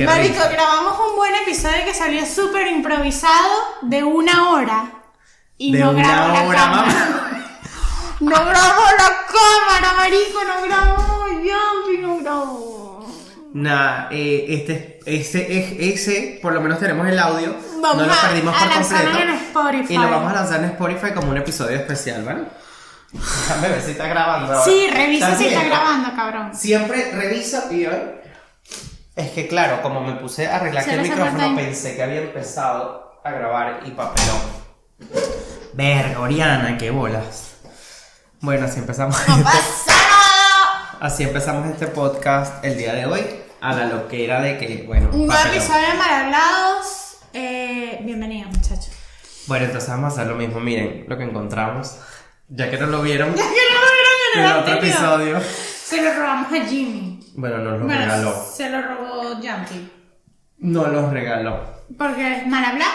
Qué Marico, grabamos un buen episodio que salió súper improvisado de una hora. Y De no grabó la hora, cámara. No grabó la cámara, marico, no grabó. Yampi no grabó. Nada, eh, este, ese, es- ese, por lo menos tenemos el audio. Vamos no lo a- perdimos a por completo. en Spotify. Y lo vamos a lanzar en Spotify como un episodio especial, ¿vale? Déjame ver si está grabando. ahora. Sí, revisa si está grabando, cabrón. Siempre revisa y hoy. Es que claro, como me puse a arreglar el micrófono, pensé que había empezado a grabar y papelón. Verga, Oriana, qué bolas. Bueno, así empezamos. ¡No este- pasa nada! Así empezamos este podcast el día de hoy. A la loquera de que, bueno, Un nuevo episodio de Mal Hablados. Eh, bienvenidos, muchachos. Bueno, entonces vamos a hacer lo mismo. Miren lo que encontramos. Ya que no lo vieron Ya que no lo vieron en en el el otro episodio. Se lo robamos a Jimmy. Bueno, nos lo Bueno, regaló. se lo robó Jumpy. No los regaló. Porque es mal hablar.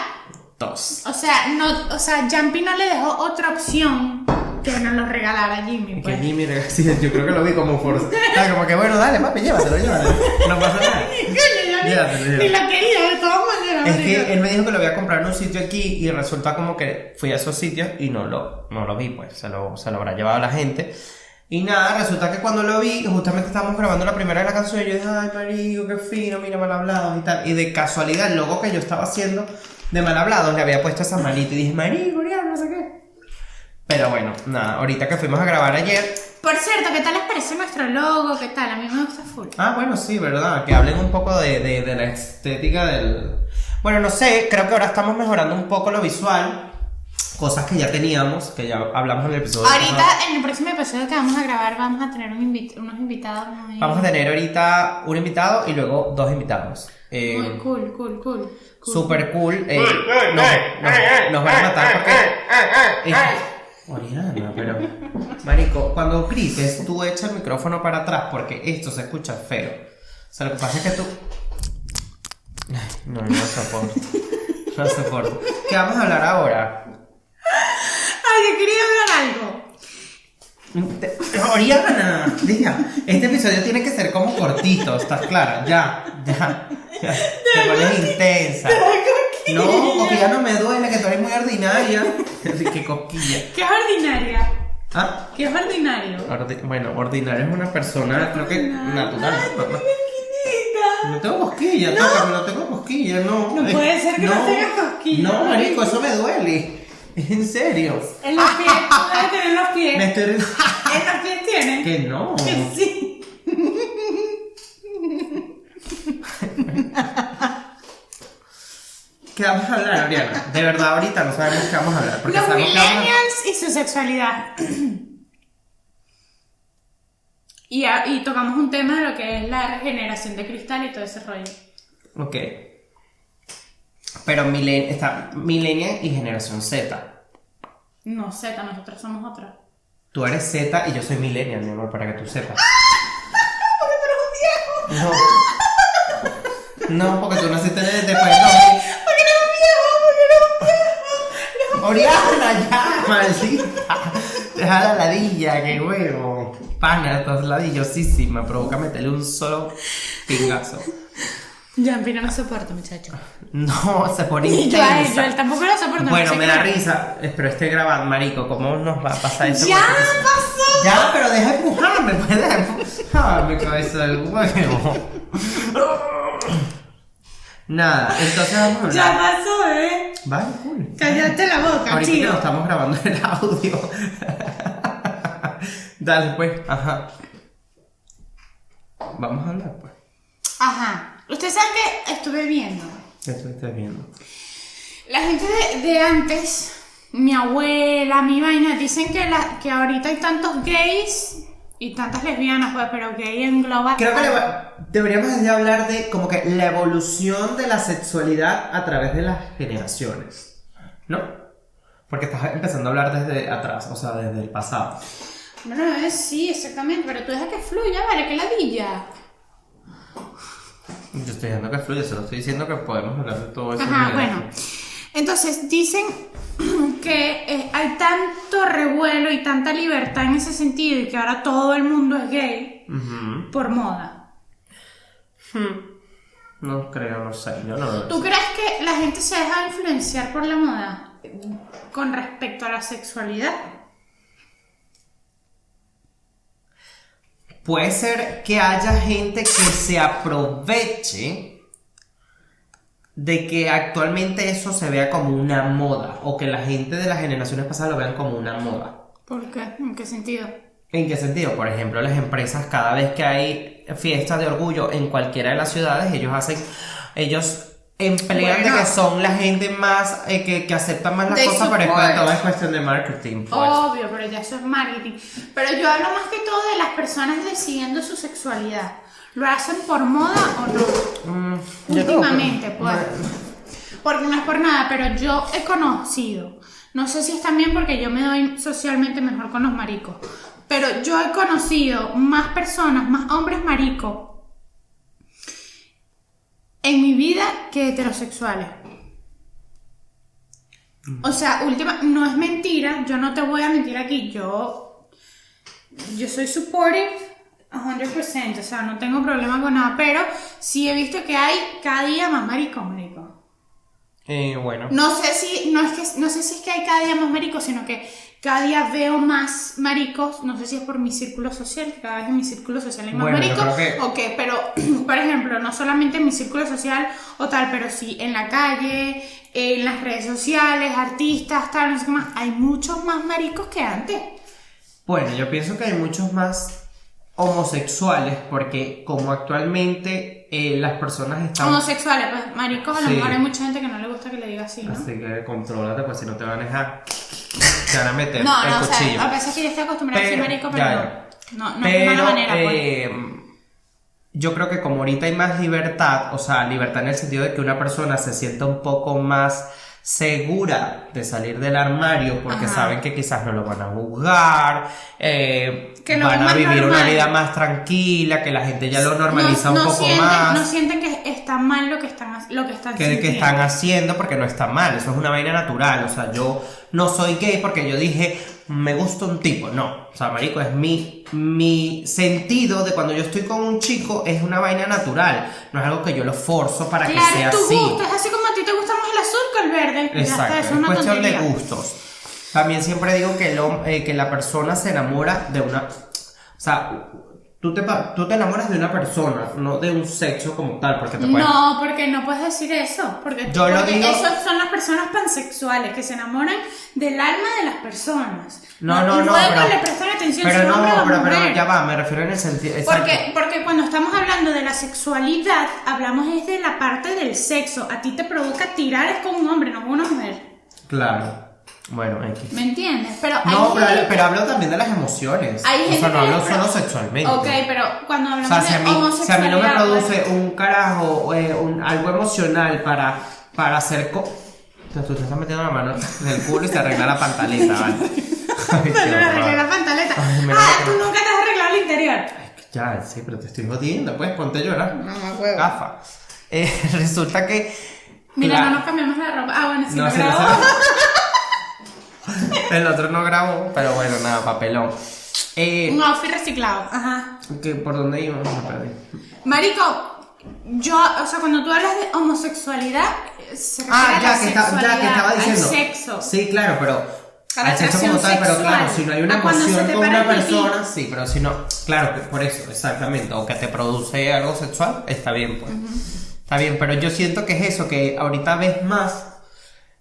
Dos. O sea, no, o sea, Jumpy no le dejó otra opción que no lo regalara Jimmy. Que Pues. Jimmy regaló. Sí, yo creo que lo vi como forza. Ah, como que bueno, dale, papi, llévatelo, llévatelo. No pasa nada. Llévatelo, llévatelo. lo quería de todas maneras. Es que él me dijo que lo voy a comprar en un sitio aquí y resulta como que fui a esos sitios y no lo, no lo vi, pues se lo, se lo habrá llevado la gente. Y nada, resulta que cuando lo vi, justamente estábamos grabando la primera de la canción y yo dije, ay, marico, qué fino, mira, mal hablado y tal. Y de casualidad, el logo que yo estaba haciendo de mal hablado le había puesto esa manita y dije, marico, ya, no sé qué. Pero bueno, nada, ahorita que fuimos a grabar ayer, Por cierto, ¿qué tal les parece nuestro logo? ¿Qué tal? A mí me gusta full. Ah, bueno, sí, verdad. Que hablen un poco de, de- de la estética del. Bueno, no sé, creo que ahora estamos mejorando un poco lo visual. Cosas que ya teníamos, que ya hablamos en el episodio. Ahorita, pasado. en el próximo episodio que vamos a grabar, vamos a tener un invit- unos invitados muy, Vamos a tener ahorita un invitado y luego dos invitados. Eh, muy cool, cool, cool. cool. Super cool. eh, nos, nos- nos van a matar porque. Eh, Oriana, pero. Marico, cuando grites, tú echa el micrófono para atrás porque esto se escucha feo. O sea, lo que pasa es que tú. Ay, no, no soporto. No soporto. ¿Qué vamos a hablar ahora? Ay, yo quería hablar algo. Oriana, diga, este episodio tiene que ser como cortito, ¿estás clara? Ya, ya, ya. Te pones intensa. No, porque ya no me duele, que tú eres muy ordinaria. Qué cosquilla. ¿Qué es ordinaria? Ah, ¿Qué es ordinario? ordi- bueno, ordinaria es una persona, creo que natural. No, no tengo cosquilla, tócame, no tengo cosquilla, no. No puede ser que no tengas cosquillas, No, marico. eso me duele. En serio. En los pies, debes tener los pies. Me estoy. ¿En los pies tienes? que no. Que sí. ¿Qué vamos a hablar, Oriana? De verdad, ahorita no sabemos qué vamos a hablar. Porque Los a- millennials y su sexualidad. Y, a- y tocamos un tema de lo que es la regeneración de cristal y todo ese rollo. Ok. Pero milen... está millennial y generación Z. No sé, nosotros somos otra. Tú eres Z y yo soy millennial, mi amor, para que tú sepas. Porque tú eres un viejo. No. No, porque tú naciste después de 2000. Porque eres un viejo, porque eres un viejo. Oriana, ya, maldita. Deja la ladilla, qué huevo. Pana, estás ladillosísima. Provoca meterle un solo pingazo. Ya, no lo soporto, muchacho. No, se pone Y yo a él, yo intensa. a él tampoco lo soporto. no Bueno, me da risa. Espero esté grabando, marico. ¿Cómo nos va a pasar eso? ¡Ya pasó! Ya, pero deja de empujarme, puedes empujarme, cabeza del huevo. Nada, entonces vamos a Ya hablar. pasó, eh. Vale, cool. Cállate la boca, Ahorita chido. lo estamos grabando el audio. Dale, pues, ajá. Vamos a hablar, pues. Ajá. Ustedes saben que estuve viendo. ¿Qué estás viendo? La gente de, de antes, mi abuela, mi vaina, dicen que, la, que ahorita hay tantos gays y tantas lesbianas, pues, pero gay engloba. Creo que le va- deberíamos de hablar de como que la evolución de la sexualidad a través de las generaciones. ¿No? Porque estás empezando a hablar desde atrás, o sea, desde el pasado. Bueno, sí, exactamente, pero tú deja que fluya, vale, que ladilla. Yo estoy diciendo que fluye, solo estoy diciendo que podemos hablar de todo eso. Ajá, bueno. Entonces dicen que eh, hay tanto revuelo y tanta libertad en ese sentido y que ahora todo el mundo es gay por moda. No creo, no sé. Yo no lo ¿Tú crees que la gente se deja influenciar por la moda con respecto a la sexualidad? Puede ser que haya gente que se aproveche de que actualmente eso se vea como una moda o que la gente de las generaciones pasadas lo vean como una moda. ¿Por qué? ¿En qué sentido? ¿En qué sentido? Por ejemplo, las empresas cada vez que hay fiestas de orgullo en cualquiera de las ciudades, ellos hacen, ellos emplean de que son la gente más, eh, que, que aceptan más las They cosas, pero es todo es cuestión de marketing. Pues. Obvio, pero ya eso es marketing. Pero yo hablo más que todo de las personas decidiendo su sexualidad. ¿Lo hacen por moda o no? Mm, que- Últimamente, pues. Porque no es por nada, pero yo he conocido. No sé si es también porque yo me doy socialmente mejor con los maricos. Pero yo he conocido más personas, más hombres maricos en mi vida que heterosexuales. O sea, última, no es mentira, yo no te voy a mentir aquí, yo, yo soy supportive 100%, o sea, no tengo problema con nada, pero sí he visto que hay cada día más maricos, maricos. Eh, bueno. No sé si, no es que, no sé si es que hay cada día más maricos, sino que cada día veo más maricos, no sé si es por mi círculo social, cada vez en mi círculo social hay más Bueno, maricos, que- o qué, pero, por ejemplo, no solamente en mi círculo social o tal, pero sí en la calle, en las redes sociales, artistas, tal, no sé qué más, hay muchos más maricos que antes. Bueno, yo pienso que hay muchos más homosexuales porque como actualmente eh, las personas están... Homosexuales, pues maricos a lo Sí. mejor hay mucha gente que no le gusta que le diga así, ¿no? Así que contrólate, pues si no te van a dejar, te van a meter No, el no, o sea, cuchillo. a veces que yo estoy acostumbrada a decir Pero- marico, pero ya, no. ya. No, no es de Pero mala manera, pues. eh, yo creo que como ahorita hay más libertad, o sea, libertad en el sentido de que una persona se sienta un poco más segura de salir del armario porque Ajá. saben que quizás no lo van a juzgar, eh, Que lo van a vivir una normal. vida más tranquila, que la gente ya lo normaliza no, un no poco sienten, más. No sienten que está mal lo que están, lo que están que, que están haciendo porque no está mal, eso es una vaina natural, o sea, yo no soy gay porque yo dije, me gusta un tipo, no, o sea, marico, es mi, mi sentido de cuando yo estoy con un chico es una vaina natural, no es algo que yo lo forzo para que Claro, sea tu así. gusto es así como a ti te gusta más el azul que el verde. Exacto, es es una cuestión tontería. de gustos. También siempre digo que, el eh, que la persona se enamora de una... O sea, tú te, tú te enamoras de una persona, no de un sexo como tal, porque te puedes... No, porque no puedes decir eso. Porque, Yo lo porque digo- esos son las personas pansexuales que se enamoran del alma de las personas. No, no, y no, luego pero, le prestan atención pero si no, pero, pero ya va, me refiero en el sentido... Porque, porque cuando estamos hablando de la sexualidad, hablamos es de la parte del sexo. A ti te provoca tirar es con un hombre, no con una mujer. Claro. Bueno, X. ¿Me entiendes? Pero hay No, pero, gente- pero hablo también de las emociones. Hay o gente sea, no que hablo le pro- solo sexualmente. Ok, pero cuando O hablamos sea, si a, de mí, si a mí no me pues, produce un carajo, eh, un- algo emocional para, para hacer... Co Tú tú te estás metiendo la mano en el culo y se arregla la pantaleta, ¿vale? Ay, qué Pero le arreglé horror. la pantaleta. Ay, ah, tú nunca te has arreglado el interior. Ya, sí, pero te estoy jodiendo, pues ponte a llorar. No me acuerdo. Gafa. Eh, resulta que... Mira, la- no nos cambiamos la ropa. Ah, bueno, sí, No, sí, no grabó. El otro no grabó, pero bueno, nada, papelón. Eh, Un outfit reciclado. Ajá. que ¿Por dónde íbamos? Me perdí. Marico, yo, o sea, cuando tú hablas de homosexualidad, se refiere Ah, a ya la que, está- ya que estaba al diciendo. sexo. Sí, claro, pero. A al sexo como tal, pero sexual. claro, si no hay una A emoción con una persona, sí, pero si no. Claro, por eso, exactamente. O que te produce algo sexual, está bien, pues. Está bien, pero yo siento que es eso, que ahorita ves más.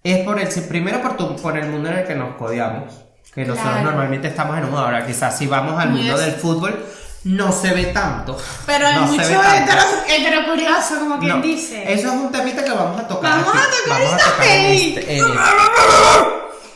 Es por el. Primero por, tu- por el mundo en el que nos codeamos. Que nosotros Claro. normalmente estamos en un. Ahora, quizás si vamos al mundo del fútbol, no se ve tanto. Pero hay no se mucho hetero, hetero curioso, como quien No, dice. Eso es un temita que vamos a tocar. Vamos aquí. a tocar Vamos a esta tocar este- este.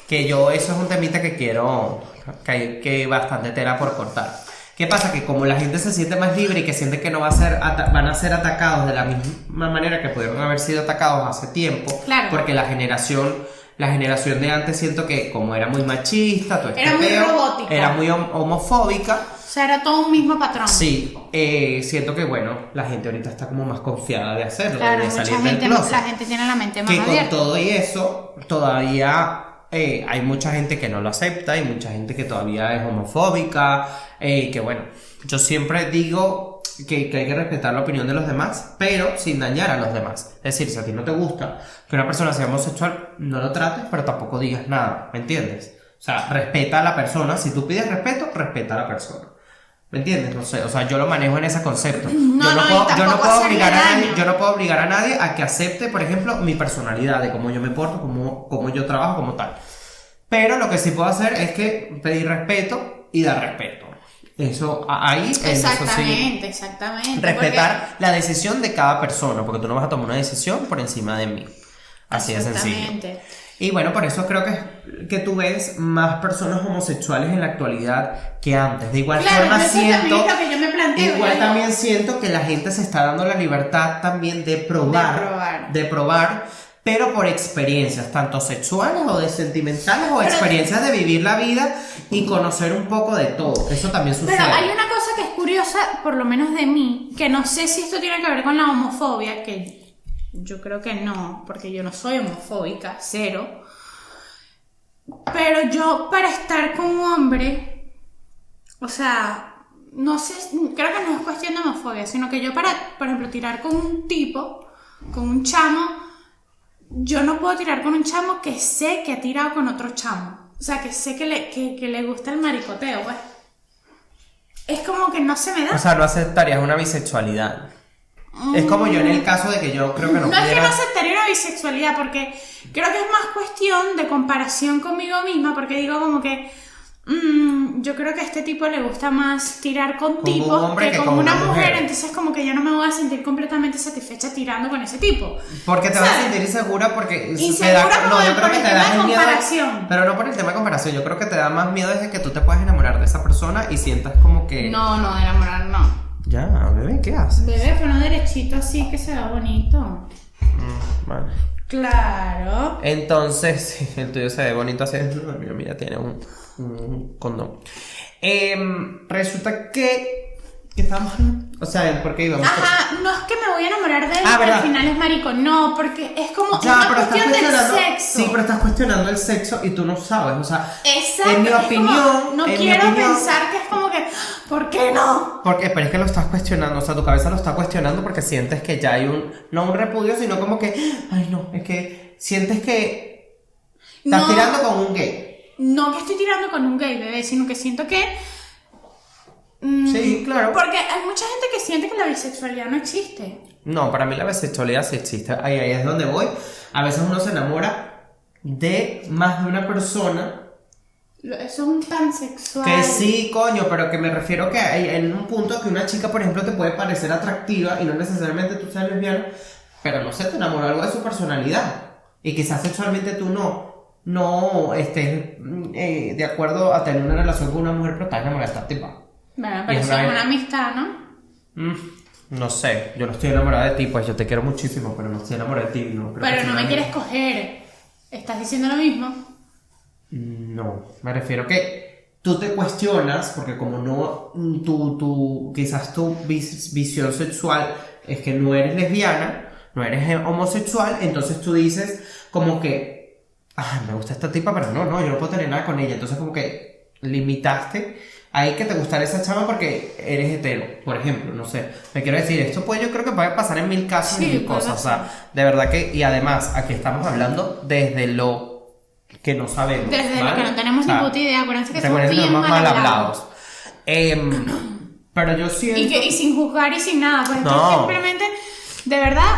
Que yo, eso es un temita que quiero. Que hay que bastante tela por cortar. ¿Qué pasa? Que como la gente se siente más libre y que siente que no va a ser van a ser atacados de la misma manera que pudieron haber sido atacados hace tiempo. Claro. Porque la generación. La generación de antes siento que como era muy machista, todo este Era muy peo, robótica. era muy hom- homofóbica, O sea, era todo un mismo patrón. Sí, eh, siento que bueno, la gente ahorita está como más confiada de hacerlo, Claro, de mucha salir del gente, closet. la gente tiene la mente más que con abierta. todo y eso, todavía eh, hay mucha gente que no lo acepta, hay mucha gente que todavía es homofóbica, eh, que bueno, yo siempre digo que, que hay que respetar la opinión de los demás, pero sin dañar a los demás. Es decir, si a ti no te gusta que una persona sea homosexual, no lo trates, pero tampoco digas nada, ¿me entiendes? O sea, respeta a la persona, si tú pides respeto, respeta a la persona. ¿Me entiendes? No sé, o sea, yo lo manejo en ese concepto. No, yo, no no, puedo, yo no puedo obligar a nadie, yo no puedo obligar a nadie a que acepte, por ejemplo, mi personalidad, de cómo yo me porto, cómo, cómo yo trabajo, como tal. Pero lo que sí puedo hacer es que pedir respeto y dar respeto. Eso, ahí, en eso sí. Exactamente, exactamente. Respetar la decisión de cada persona, porque tú no vas a tomar una decisión por encima de mí. Así de sencillo. Y bueno, por eso creo que, que tú ves más personas homosexuales en la actualidad que antes. De igual Claro, forma eso también siento. es lo que yo me planteo, Igual yo también siento que la gente se está dando la libertad también de probar. De probar. de probar, pero por experiencias, tanto sexuales o de sentimentales o Pero- experiencias de vivir la vida y conocer un poco de todo. Eso también sucede. Pero hay una cosa que es curiosa, por lo menos de mí, que no sé si esto tiene que ver con la homofobia, que yo creo que no, porque yo no soy homofóbica, cero. Pero yo para estar con un hombre, o sea, no sé, creo que no es cuestión de homofobia, sino que yo para, por ejemplo, tirar con un tipo, con un chamo, yo no puedo tirar con un chamo que sé que ha tirado con otro chamo. O sea, que sé que le, que, le gusta el maricoteo, pues. Es como que no se me da. O sea, no aceptarías una bisexualidad. Es como yo en el caso de que yo creo que no, No es que no aceptaría una bisexualidad, porque creo que es más cuestión de comparación conmigo misma, porque digo como que mm, yo creo que a este tipo le gusta más tirar con tipos que, que con con una una mujer. mujer. entonces como que yo no me voy a sentir completamente satisfecha tirando con ese tipo. Porque te vas a sentir insegura porque Insegura como no, yo por creo que el te tema da de el miedo. comparación. Pero no por el tema de comparación, yo creo que te da más miedo desde que tú te puedas enamorar de esa persona y sientas como que No, no, de enamorar no. Ya, bebé, ¿qué haces? Bebé, pero no derechito así que se vea bonito. Mm, vale. Claro. Entonces, el tuyo se ve bonito así. Mío, mira, tiene un, un condón. Em, resulta que ¿qué estábamos hablando? O sea, ¿por qué íbamos? Ajá, no es que me voy a enamorar de él Ah, ¿verdad? al final es marico, no, porque es como Ya, una cuestión del sexo. Sí, pero estás cuestionando el sexo y tú no sabes. O sea, Exacto. en mi como, opinión. no en mi quiero opinión- pensar que es como que, ¿por qué no? Porque, pero es que lo estás cuestionando, o sea, tu cabeza lo está cuestionando porque sientes que ya hay un, no un repudio, sino como que, ay no, es que sientes que estás No. tirando con un gay. No que estoy tirando con un gay, bebé, sino que siento que. Mm, Sí, claro. Porque hay mucha gente que siente que la bisexualidad no existe. No, para mí la bisexualidad sí existe, ahí, ahí es donde voy. A veces uno se enamora de más de una persona Eso es un pansexual. que sí, coño, pero que me refiero que hay en un punto que una chica, por ejemplo, te puede parecer atractiva y no necesariamente tú seas lesbiana, pero no sé, te enamora algo de su personalidad. Y quizás sexualmente tú no, no estés mm, eh, de acuerdo a tener una relación con una mujer, pero estás enamorada de esta tipa. Bueno, pero es eso es una- amistad, ¿no? Mm, no sé, yo no estoy enamorada de ti, pues yo te quiero muchísimo, pero no estoy enamorada de ti. No, creo que Pero no me quieres coger. ¿Estás diciendo lo mismo? No, me refiero que tú te cuestionas, porque como no, mm, tu, tu, quizás tu vis- visión sexual es que no eres lesbiana, no eres eh, homosexual, entonces tú dices como que, ah, me gusta esta tipa, pero no, no, yo no puedo tener nada con ella, entonces como que limitaste ahí que te gustara esa chava porque eres hetero, por ejemplo, no sé, me quiero decir, esto pues yo creo que puede pasar en mil casos y mil cosas, o sea, de verdad que, y además, aquí estamos hablando desde lo que no sabemos. Desde lo que no tenemos O sea, ni puta idea. Acuérdense que somos bien mal mal hablados. Em, pero yo siento. Y, que, y sin juzgar y sin nada, pues No. simplemente, de verdad,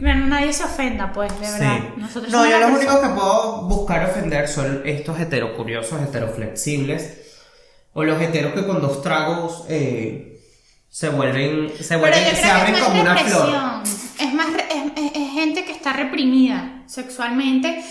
nadie se ofenda, pues, de verdad. Sí. Nosotros No, yo persona- únicos que puedo buscar ofender son estos heterocuriosos, heteroflexibles. O los heteros que con dos tragos eh, se vuelven. Se Pero vuelven, creo se que abren es más como una flor. Es más, es, es- es gente que está reprimida sexualmente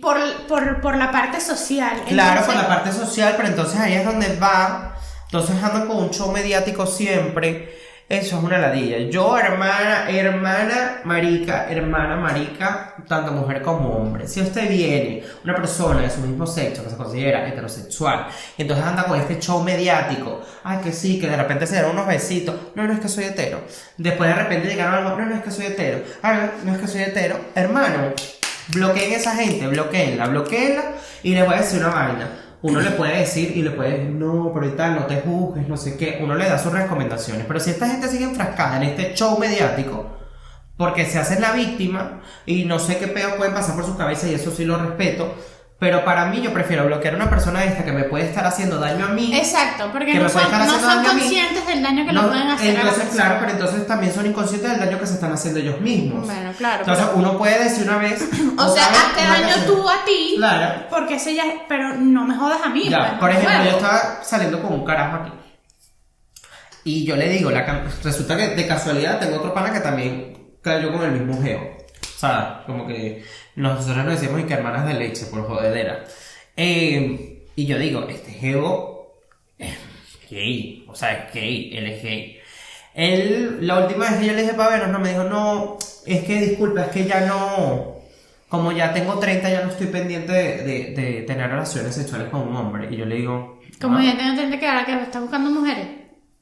por, por, por la parte social. Claro, por la parte social, pero entonces ahí es donde va. Entonces andan con un show mediático siempre. Eso es una ladilla. Yo, hermana, hermana marica, hermana marica, tanto mujer como hombre. Si usted viene, una persona de su mismo sexo que se considera heterosexual, y entonces anda con este show mediático, ay que sí, que de repente se dan unos besitos, no, no es que soy hetero. Después de repente llegaron algo, no, no es que soy hetero, no es que soy hetero. Hermano, bloqueen esa gente, bloqueenla, bloqueenla y les voy a decir una vaina. Uno le puede decir y le puede decir, no, pero tal, no te juzgues, no sé qué. Uno le da sus recomendaciones. Pero si esta gente sigue enfrascada en este show mediático, porque se hacen la víctima y no sé qué peor pueden pasar por su cabeza y eso sí lo respeto. Pero para mí yo prefiero bloquear a una persona esta que me puede estar haciendo daño a mí. Exacto, porque Que no me puede son, estar no haciendo son daño a mí. conscientes del daño que No, le pueden hacer a la entonces, claro, pero entonces también son inconscientes del daño que se están haciendo ellos mismos. Bueno, claro, Entonces uno puede decir una vez. O sea, hazte daño canción. tú a ti. Claro. Porque ese ya. Pero no me jodas a mí. Ya, pues, por ejemplo, yo estaba saliendo con un carajo aquí. Y yo le digo, la resulta que de casualidad tengo otro pana que también cayó con el mismo geo. O sea, como que nosotros nos decíamos y que hermanas de leche, por jodedera. Eh, y yo digo, este geo es gay. O sea, es gay, él es gay. Él, la última vez que yo le dije para vernos, no me dijo, no, es que disculpa, es que ya no. Como ya tengo 30, ya no estoy pendiente de, de- de tener relaciones sexuales con un hombre. Y yo le digo. Como "Ah". ya tengo gente que ahora que está buscando mujeres.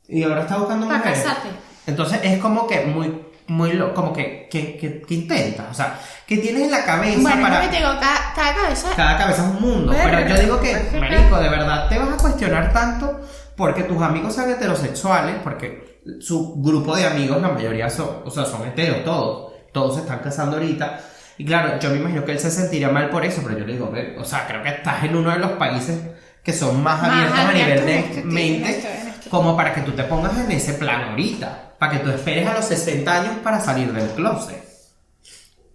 Y ahora está buscando mujeres. casarte. Entonces es como que muy, muy, lo- como que, que, que, que intentas. O sea, que tienes en la cabeza Bueno, para. te digo, cada, cada cabeza. Cada cabeza es un mundo. Pero yo digo que, marico, de verdad te vas a cuestionar tanto porque tus amigos sean heterosexuales, porque su grupo de amigos, la mayoría son, o sea, son heteros, todos. Todos se están casando ahorita. Y claro, yo me imagino que él se sentiría mal por eso, pero yo le digo, o sea, creo que estás en uno de los países que son más, Más abiertos a abiertos nivel de en mente. Como para que tú te pongas en ese plan ahorita, para que tú esperes a los 60 años para salir del closet.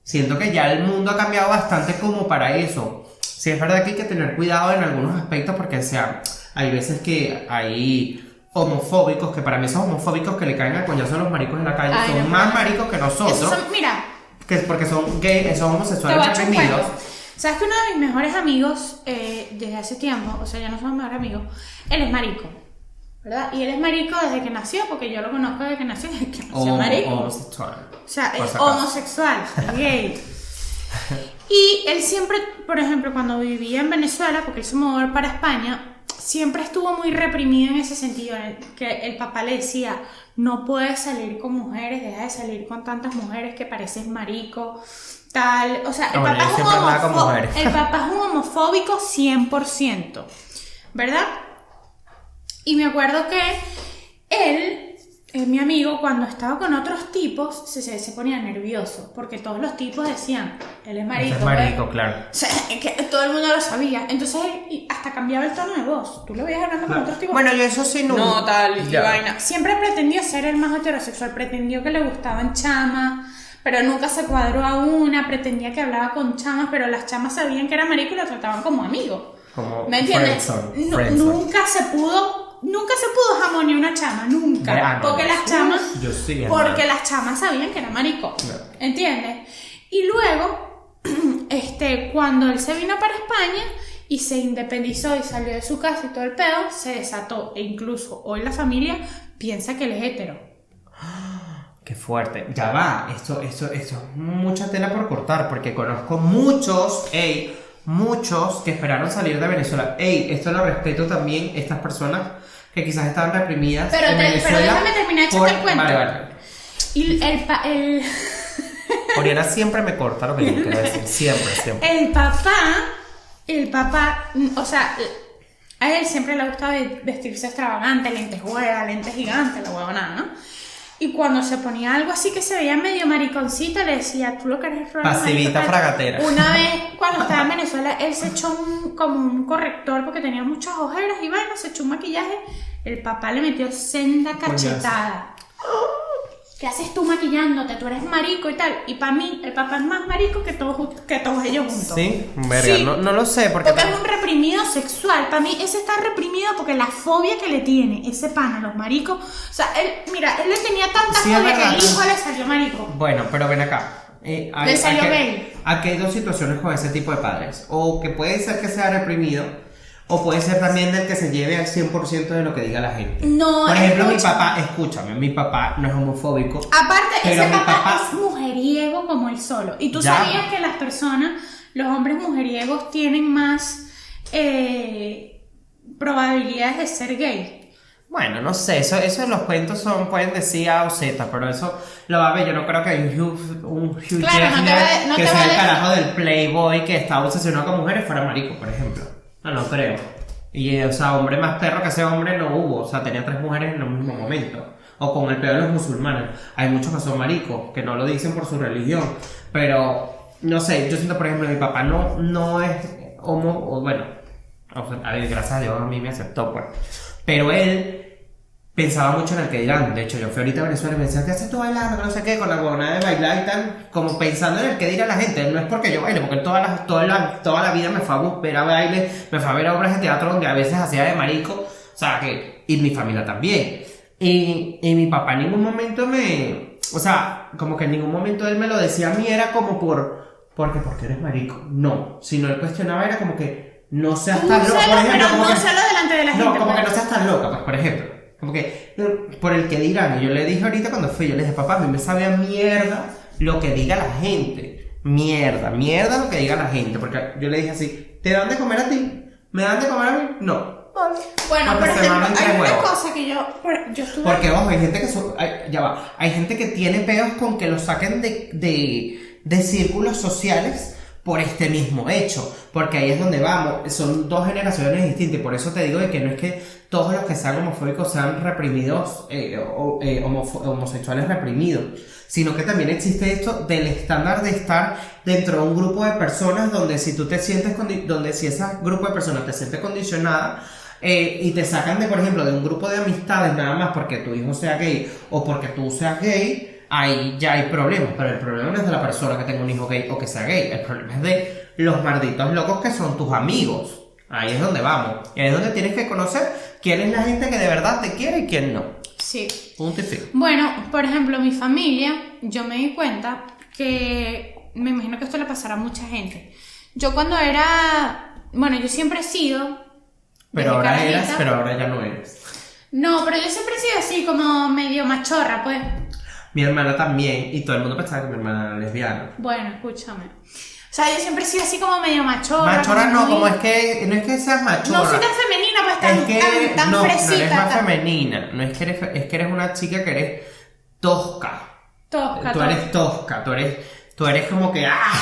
Siento que ya el mundo ha cambiado bastante como para eso. Sí, es verdad que hay que tener cuidado en algunos aspectos porque o sea, hay veces que hay homofóbicos, que para mí esos homofóbicos que le caen a coñazo a los maricos en la calle Ay, son no. más maricos que nosotros, son- mira, que es porque son gays, son homosexuales voy a echar un reprimidos. cuento. ¿Sabes que uno de mis mejores amigos eh, desde hace tiempo, o sea, ya no somos mejores amigos, él es marico, ¿verdad? Y él es marico desde que nació, porque yo lo conozco desde que nació, desde que nació marico. homosexual. O sea, es homosexual, es gay. Y él siempre, por ejemplo, cuando vivía en Venezuela, porque él se mudó para España, siempre estuvo muy reprimido en ese sentido, en el que el papá le decía, no puedes salir con mujeres, deja de salir con tantas mujeres que pareces marico, tal. O sea, el, bueno, papá, es un mujeres. el papá es un homofóbico 100%, ¿verdad? Y me acuerdo que él, eh, mi amigo, cuando estaba con otros tipos, se, se, se ponía nervioso, porque todos los tipos decían, él es marico. Es marico, ¿ves?". claro. O sea, que todo el mundo lo sabía. Entonces él y hasta cambiaba el tono de voz. Tú lo veías hablando con otros tipos. Bueno, yo eso sí no. no, tal, y Ya. vaina. Siempre pretendió ser el más heterosexual, pretendió que le gustaban chamas, pero nunca se cuadró a una, pretendía que hablaba con chamas, pero las chamas sabían que era marico y lo trataban como amigo. Como ¿Me entiendes? friendzone, Nu- friendzone. nunca se pudo, nunca se pudo jamonear una chama, nunca. Porque las chamas, Yo sí, porque las chamas sabían que era marico. ¿Entiendes? Y luego, este, cuando él se vino para España y se independizó y salió de su casa y todo el pedo, se desató. E incluso hoy la familia piensa que él es hetero. Qué fuerte. Ya va, esto, esto, esto es mucha tela por cortar, porque conozco muchos, ey, muchos que esperaron salir de Venezuela. Ey, esto lo respeto también, estas personas que quizás estaban reprimidas. Pero en te- pero déjame terminar de por- echarte el cuento. Vale, vale. Y el, pa- el, Oriana siempre me corta lo que yo quiero decir. Siempre, siempre. el papá, el papá, o sea, a él siempre le gusta ve- vestirse extravagante, lentejuela, lentes gigantes, la huevonada, ¿no? Y cuando se ponía algo así que se veía medio mariconcita, le decía, tú lo que eres raro, Pasivita marico, tal". fragatera. Una vez, cuando estaba en Venezuela, él se echó un, como un corrector porque tenía muchas ojeras y bueno, se echó un maquillaje. El papá le metió senda Coñazo. ¿Qué haces tú maquillándote? Tú eres marico y tal. Y para mí, el papá es más marico que todos, que todos ellos juntos. Sí, verga, Sí. No, no lo sé, porque. Porque es un reprimido sexual. Para mí, ese está reprimido porque la fobia que le tiene ese pana, los maricos. O sea, él, mira, él le tenía tanta Sí, fobia que el hijo le salió marico. Bueno, pero ven acá. Eh, Le salió gay. Aquí hay dos situaciones con ese tipo de padres. O que puede ser que sea reprimido, o puede ser también del que se lleve al 100% de lo que diga la gente. No, Por ejemplo, mi papá, escúchame, mi papá no es homofóbico. Aparte, Pero ese mi papá, papá- es mujeriego como él solo. Y tú Ya. sabías que las personas, los hombres mujeriegos, tienen más eh, probabilidades de ser gay. Bueno, no sé, eso, eso los cuentos son, pueden decir A o Z, pero eso lo va a ver. Yo no creo que hay un Hugh, un Hugh Claro, no te Hefner va- no que te sea el carajo del Playboy que está obsesionado con mujeres fuera marico, por ejemplo. No, no creo. Y, eh, o sea, hombre más perro que ese hombre no hubo. O sea, tenía tres mujeres en el mismo momento. O con el peor de los musulmanes. Hay muchos que son maricos, que no lo dicen por su religión. Pero, no sé, yo siento, por ejemplo, mi papá no, no es homo, o bueno, gracias a Dios a mí me aceptó, pues. Pero él pensaba mucho en el que dirán. De hecho, yo fui ahorita a Venezuela y me decía, ¿qué haces tú bailando? No sé qué, con la huevona de bailar y tal. Como pensando en el que dirá la gente. No es porque yo baile, porque él toda la, toda la, toda la vida me fue a ver a baile, me fue a ver a obras de teatro donde a veces hacía de marico. O sea, que. Y mi familia también. Y, y mi papá en ningún momento me. O sea, como que en ningún momento él me lo decía a mí, era como por. Porque, porque eres marico. No. Sino él cuestionaba, era como que. No seas tan por ejemplo. pero como no que- delante de la gente. no, como que pues. no seas tan loca, pues, por ejemplo. Como que, por el que dirán, yo le dije ahorita cuando fui, yo le dije, papá, a mí me sabe a mierda lo que diga la gente. Mierda, mierda lo que diga la gente. Porque yo le dije así, ¿te dan de comer a ti? ¿Me dan de comer a mí? No. Vale. Bueno, por Porque ejemplo, maman hay una huevos. cosa que yo, yo estuve... Porque, ojo, hay gente que hay- ya va, hay gente que tiene peos con que lo saquen de, de, de círculos sociales por este mismo hecho. Porque ahí es donde vamos. Son dos generaciones distintas. Y por eso te digo de que no es que todos los que sean homofóbicos sean reprimidos, eh, eh, homosexuales reprimidos. Sino que también existe esto del estándar de estar dentro de un grupo de personas donde si tú te sientes, donde si ese grupo de personas te siente condicionada, eh, y te sacan de, por ejemplo, de un grupo de amistades nada más porque tu hijo sea gay o porque tú seas gay, ahí ya hay problemas. Pero el problema no es de la persona que tenga un hijo gay o que sea gay, el problema es de los malditos locos que son tus amigos. Ahí es donde vamos. Y ahí es donde tienes que conocer quién es la gente que de verdad te quiere y quién no. Sí. Punto y fin. Bueno, por ejemplo, mi familia, yo me di cuenta que me imagino que esto le pasará a mucha gente. Yo cuando era, bueno, yo siempre he sido Pero ahora carajita- eras, pero ahora ya no eres. No, pero yo siempre he sido así como medio machorra, pues. Mi hermana también, y todo el mundo pensaba que mi hermana era lesbiana. Bueno, escúchame. O sea, yo siempre he sido así como medio machorra. Machora no, muy- como es que, no es que seas machorra. No soy tan femenina, pues tan, es que tan, tan no, no eres fresita. más tan femenina, no es que eres, es que eres una chica que eres tosca. tosca, tú tosca. eres tosca, tú eres, tú eres como que, ah,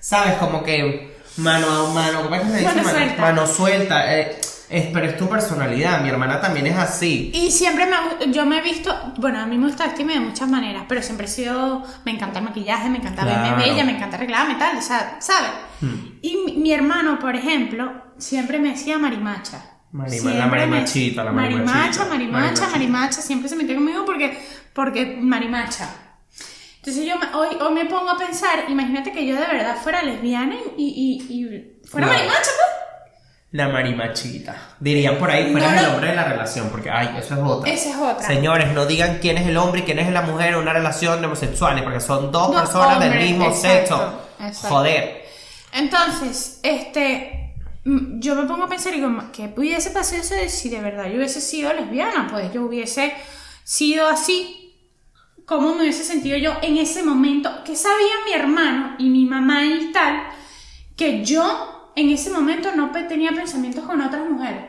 sabes, como que mano a mano, ¿cómo es que se dice? Mano suelta. Mano suelta, eh, es, pero es tu personalidad, mi hermana también es así. Y siempre me, ha- yo me he visto, bueno, a mí me gusta vestirme de muchas maneras, pero siempre he sido, me encanta el maquillaje, me encanta verme bella, me encanta arreglarme tal, o sea, ¿sabes? Hmm. Y mi, mi hermano, por ejemplo, siempre me decía marimacha. Marima- la marimachita, la marimachita. Marimacha, marimacha, marimacha, siempre se metió conmigo porque, porque marimacha. Entonces yo me- hoy, hoy me pongo a pensar, imagínate que yo de verdad fuera lesbiana y, y, y fuera marimacha, pues. La marimachita. Dirían por ahí, fuera No el hombre de la relación, porque, ay, eso es otra. Esa es otra. Señores, no digan quién es el hombre y quién es la mujer en una relación de homosexuales, porque son dos Dos personas del mismo exacto, sexo. exacto. Joder. Entonces, este, mm, yo me pongo a pensar y digo, ¿qué hubiese pasado eso de si de verdad yo hubiese sido lesbiana? Pues yo hubiese sido así. ¿Cómo me hubiese sentido yo en ese momento? ¿Qué sabía mi hermano y mi mamá y tal? Que yo en ese momento no tenía pensamientos con otras mujeres.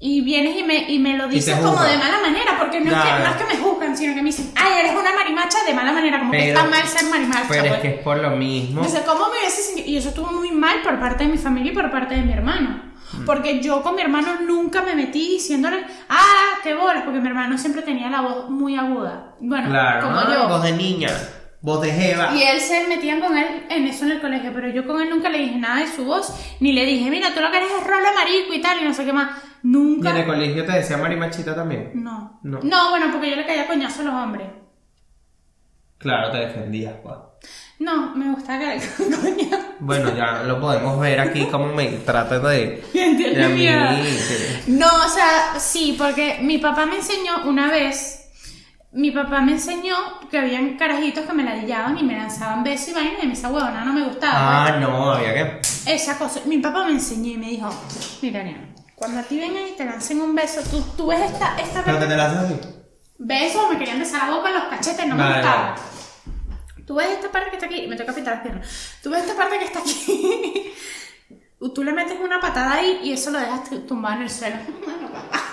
Y vienes y me, y me lo dices como de mala manera, porque no, es que, Claro. no es que me juzgan, sino que me dicen, ay, eres una marimacha de mala manera, como que Pero- está mal ser marimacha. Pero es pues. que es por lo mismo. Entonces, ¿cómo me hubiese? Y eso estuvo muy mal por parte de mi familia y por parte de mi hermano. Mm. Porque yo con mi hermano nunca me metí diciéndole, ah, qué bolas, porque mi hermano siempre tenía la voz muy aguda. Bueno, Claro, como ah, yo. voz de niña, voz de jeva. Y él se metían con él en eso en el colegio, pero yo con él nunca le dije nada de su voz, ni le dije, mira, tú lo que eres es rolo marico y tal, y no sé qué más. ¿Y Nunca. en el colegio te decía marimachita también? No. No. no. bueno, porque yo le caía coñazo a los hombres. Claro, te defendías, pues. No, me gusta que coñazo. Bueno, ya lo podemos ver aquí como me trata de... De a mí, que- No, o sea, sí, porque mi papá me enseñó una vez, mi papá me enseñó que habían carajitos que me ladillaban y me lanzaban besos y vainas y me esa huevona no me gustaba. Ah, no, había que... pues. Esa cosa, mi papá me enseñó y me dijo, mira, Ariana, cuando a ti vengan y te lancen un beso, tú, tú ves esta, esta Pero te la haces así. beso, me querían besar la boca, los cachetes, no me gustaba. vale. Tú ves esta parte que está aquí, me toca pintar las piernas. Tú ves esta parte que está aquí. Tú le metes una patada ahí y eso lo dejas tumbado en el suelo. Papá.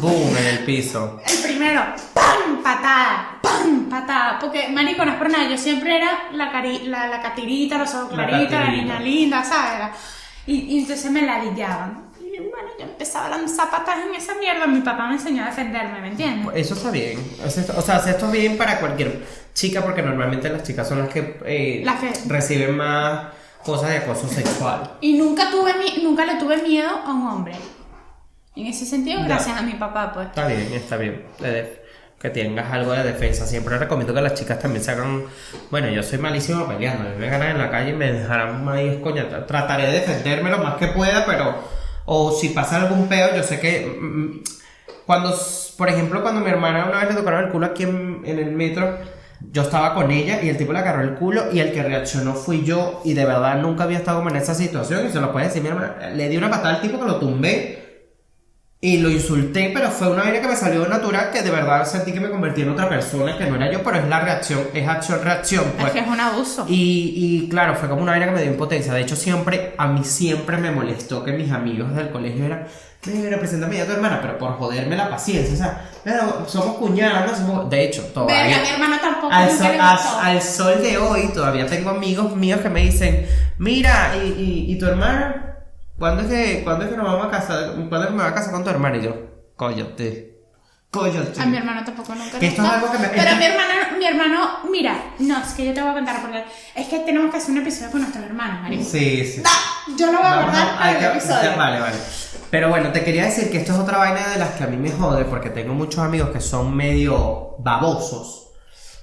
Boom, en el piso. El primero, ¡pam! Patada, ¡pam! Patada. Porque, marico, no es por nada, yo siempre era la, cari la, la catirita, los ojos La claritos, la, niña linda, ¿sabes? Y, y entonces me ladillaban. Y bueno, yo empezaba a lanzar patadas en esa mierda, mi papá me enseñó a defenderme, ¿me entiendes? Eso está bien. O sea, esto es bien para cualquier chica porque normalmente las chicas son las que eh, Las que- reciben más cosas de acoso sexual. Y nunca tuve nunca le tuve miedo a un hombre. En ese sentido, gracias a mi papá, pues. Está bien, está bien. Que tengas algo de defensa. Siempre recomiendo que las chicas también se hagan. Bueno, yo soy malísimo peleando. A mí me ganan en la calle y me dejarán ahí escoñar. Trataré de defenderme lo más que pueda, pero. O si pasa algún peo, yo sé que. mm, Cuando, s- por ejemplo, cuando mi hermana una vez le tocaron el culo aquí en, en el metro, yo estaba con ella y el tipo le agarró el culo y el que reaccionó fui yo y de verdad nunca había estado como en esa situación y se lo puede decir mi hermana. Le di una patada al tipo que lo tumbé y lo insulté, pero fue una vaina que me salió natural que de verdad sentí que me convertí en otra persona que no era yo, pero es la reacción, es acción-reacción. Es Pues. que es un abuso. Y, y claro, fue como una vaina que me dio impotencia. De hecho, siempre, a mí siempre me molestó que mis amigos del colegio eran, mira, preséntame a tu hermana, pero por joderme la paciencia. O sea, "Pero somos cuñados, somos... De hecho, todavía... Verga, mi hermano tampoco Al sol, a- al sol de hoy todavía tengo amigos míos que me dicen, mira, ¿y, y, y tu hermana? ¿Cuándo es, que, ¿Cuándo es que nos vamos a casar? ¿Cuándo es que me vas a casar con tu hermana? Y yo, cóllate. Cóllate. A mi hermano tampoco nunca Que esto es algo que me- Pero mi hermano, mi hermano, mira, no, es que yo te voy a contar porque es que tenemos que hacer un episodio con nuestros hermanos, marico. Sí, sí. Da, yo lo voy a guardar para el episodio. Vale, vale. Pero bueno, te quería decir que esto es otra vaina de las que a mí me jode porque tengo muchos amigos que son medio babosos.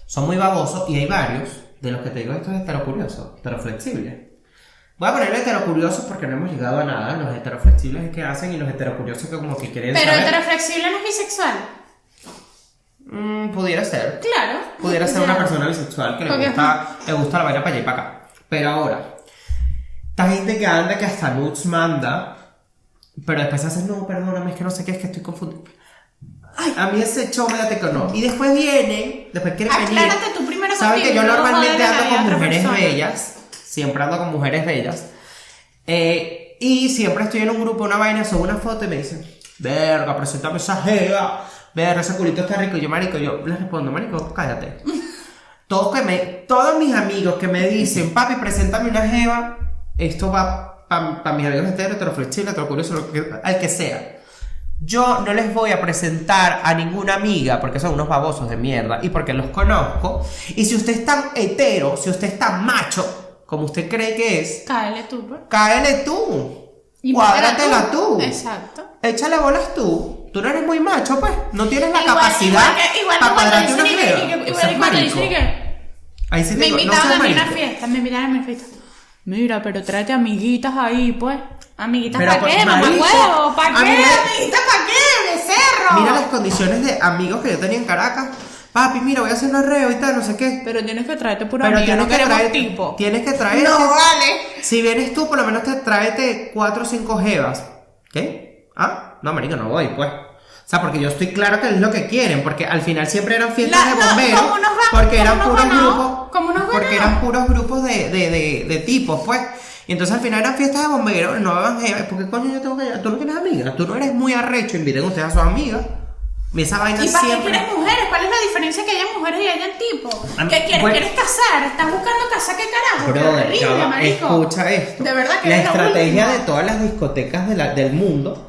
Son muy babosos y hay varios de los que te digo esto es heterocurioso, heteroflexible. Voy a ponerle heterocuriosos porque no hemos llegado a nada. Los heteroflexibles es que hacen y los heterocuriosos que como que quieren Pero saber. heteroflexible no es bisexual. Mm, pudiera ser. Claro. Pudiera ser una persona bisexual que le Porque- gusta, le gusta la vaina para allá y para acá. Pero ahora, esta gente que anda que hasta nudes manda, pero después hace, no, perdóname, es que no sé qué, es que estoy confundido. Ay, a mí ese show me da que no. Y después vienen, después quieren venir. Aclárate tú primero Saben que yo normalmente ando con mujeres bellas. Siempre ando con mujeres bellas. Eh, y siempre estoy en un grupo, una vaina, subo una foto y me dicen, verga, preséntame esa jeva. Verga, ese culito está rico. Y yo, marico, yo les respondo, marico, cállate. Todos, que me, todos mis amigos que me dicen, papi, preséntame una jeva, esto va para mis amigos heteros, heteroflexibles, heterocuriosos, al que sea. Yo no les voy a presentar a ninguna amiga porque son unos babosos de mierda y porque los conozco. Y si usted es tan hetero, si usted es tan macho, como usted cree que es, Cáele tú, pues. cáele tú. Y Cuádratela tú. Exacto. Échale bolas tú. Tú no eres muy macho, pues. No tienes la Igual- capacidad igual que- igual para cuando cuadrarte una que- Ahí sí Me digo, no a mí una fiesta, me invitaron a mi fiesta. Mira, pero tráete amiguitas ahí, pues. Amiguitas para pues, qué, mamá marico, huevo, ¿para qué? Amiguitas para qué, becerro. Mira las condiciones de amigos que yo tenía en Caracas. Papi, mira, voy a hacer un arreo y tal, no sé qué. Pero tienes que traerte pura Pero amiga, tienes no que traer, tipo. tienes que traer. No vale. Si vienes tú, por lo menos te tráete cuatro o cinco jevas. ¿Qué? Ah, no, marico, no voy, pues. O sea, porque yo estoy claro que es lo que quieren, porque al final siempre eran fiestas La- de no, bomberos, ga- porque eran puros ganados, grupos, porque eran puros grupos de, de, de, de tipos, pues. Y entonces al final eran fiestas de bomberos, no eran jevas, ¿por qué coño yo tengo que Tú no tienes amigas, tú no eres muy arrecho, inviten ustedes a sus amigas. Y esa vaina ¿Y para qué siempre... quieres mujeres? ¿Cuál es la diferencia que hayan mujeres y hayan tipos? ¿Qué quieres? bueno. ¿Quieres casar? ¿Estás buscando casar? ¿Qué carajo? ¡Qué Brother, horrible, marico! escucha esto. De verdad que La es estrategia de todas las discotecas de la- del mundo,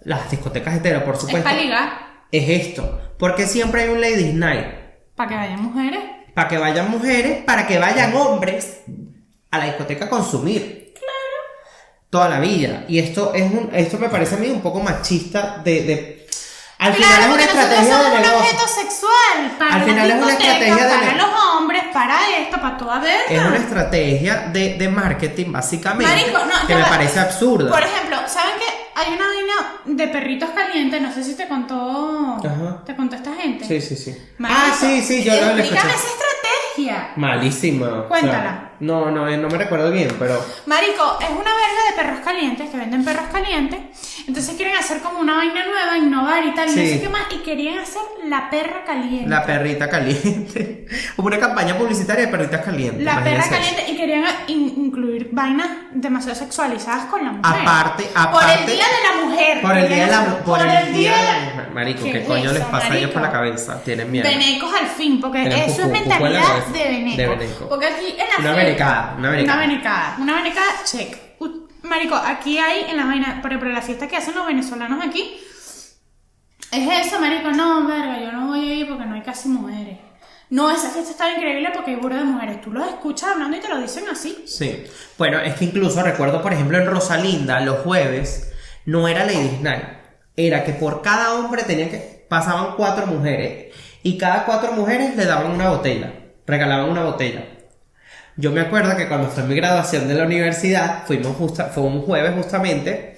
las discotecas heteras, por Es supuesto, para ligar. es esto. Porque siempre hay un ladies night. Para que vayan mujeres. Para que vayan mujeres, para que vayan hombres a la discoteca a consumir. Claro. Toda la vida. Y esto es un, esto me parece a mí un poco machista de, de- al final claro, es una estrategia de un negocio. objeto sexual para Al final es una estrategia de para los hombres, para esto, para toda verga. Es una estrategia de, de marketing, básicamente. Marico, no, que me va. parece absurda. Por ejemplo, ¿saben que hay una vaina de perritos calientes? No sé si te contó. Ajá. ¿Te contó esta gente? Sí, sí, sí. Ah, sí, sí, yo lo lo Explícame esa estrategia. Malísima. o sea, Cuéntala. no, no, eh, no me recuerdo bien, pero. Marico, es una verga de perros calientes, que venden perros calientes. Entonces quieren hacer como una vaina nueva, innovar y tal, y no sé qué más. Y querían hacer la perra caliente. La perrita caliente. Hubo una campaña publicitaria de perritas calientes. La perra eso. caliente y querían in- incluir vainas demasiado sexualizadas con la mujer. Aparte- Por aparte- el día de la mujer. Por el día de la, Querían- por el día de la de- mujer. Marico, ¿Qué ¿qué, es coño les pasa a ellos por la cabeza? Tienen miedo. Venecos al fin, porque Tienen eso es mentalidad de veneco. De veneco. Porque aquí en la Una venecada, una venecada. Una venecada. Una venecada, check. Marico, aquí hay en la vaina, por ejemplo, la fiesta que hacen los venezolanos aquí. Es eso, marico, no, verga, yo no voy a ir porque no hay casi mujeres. No, esa fiesta está increíble porque hay burro de mujeres. Tú los escuchas hablando y te lo dicen así. Sí. Bueno, es que incluso recuerdo, por ejemplo, en Rosalinda, los jueves, no era Ladies Night. Era que por cada hombre tenían que. pasaban cuatro mujeres. Y cada cuatro mujeres le daban una botella. Regalaban una botella. Yo me acuerdo que cuando fue mi graduación de la universidad, fuimos justa, fue un jueves justamente.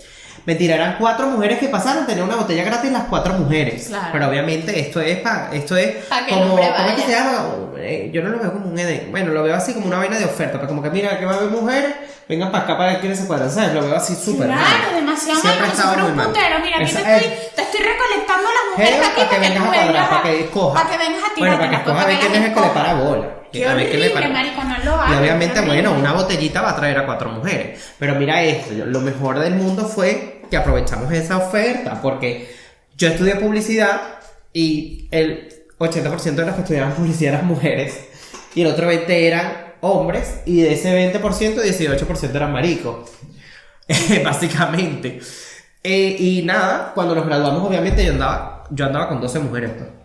Mentira, eran cuatro mujeres que pasaron, tenían una botella gratis las cuatro mujeres. Claro. Pero obviamente esto es pa- esto es Pa' que como, ¿cómo es que se llama? Eh, yo no lo veo como un Edén. Bueno, lo veo así como una vaina de oferta. Pero como que mira, que va a haber mujeres, vengan para acá para ver quiénes se cuadran, ¿sabes? Lo veo así súper Claro, mal. demasiado Siempre mal, como si fuera un putero. Mira, aquí te estoy, eh, te estoy recolectando las mujeres aquí para que para que vengas a cuadrar, para que escoja. Para que vengas a Bueno, para que tirártelas, escoja a ver quién es el que le para bola. Qué A ver quién le horrible, marico, no lo Y hagas, obviamente, qué horrible. bueno, una botellita va a traer a cuatro mujeres. Pero mira esto, lo mejor del mundo fue que aprovechamos esa oferta, porque yo estudié publicidad y el 80% de los que estudiaban publicidad eran mujeres y el otro 20% eran hombres y de ese 20%, 18% eran maricos. Básicamente. Eh, y nada, cuando nos graduamos, obviamente yo andaba, yo andaba con 12 mujeres. pues.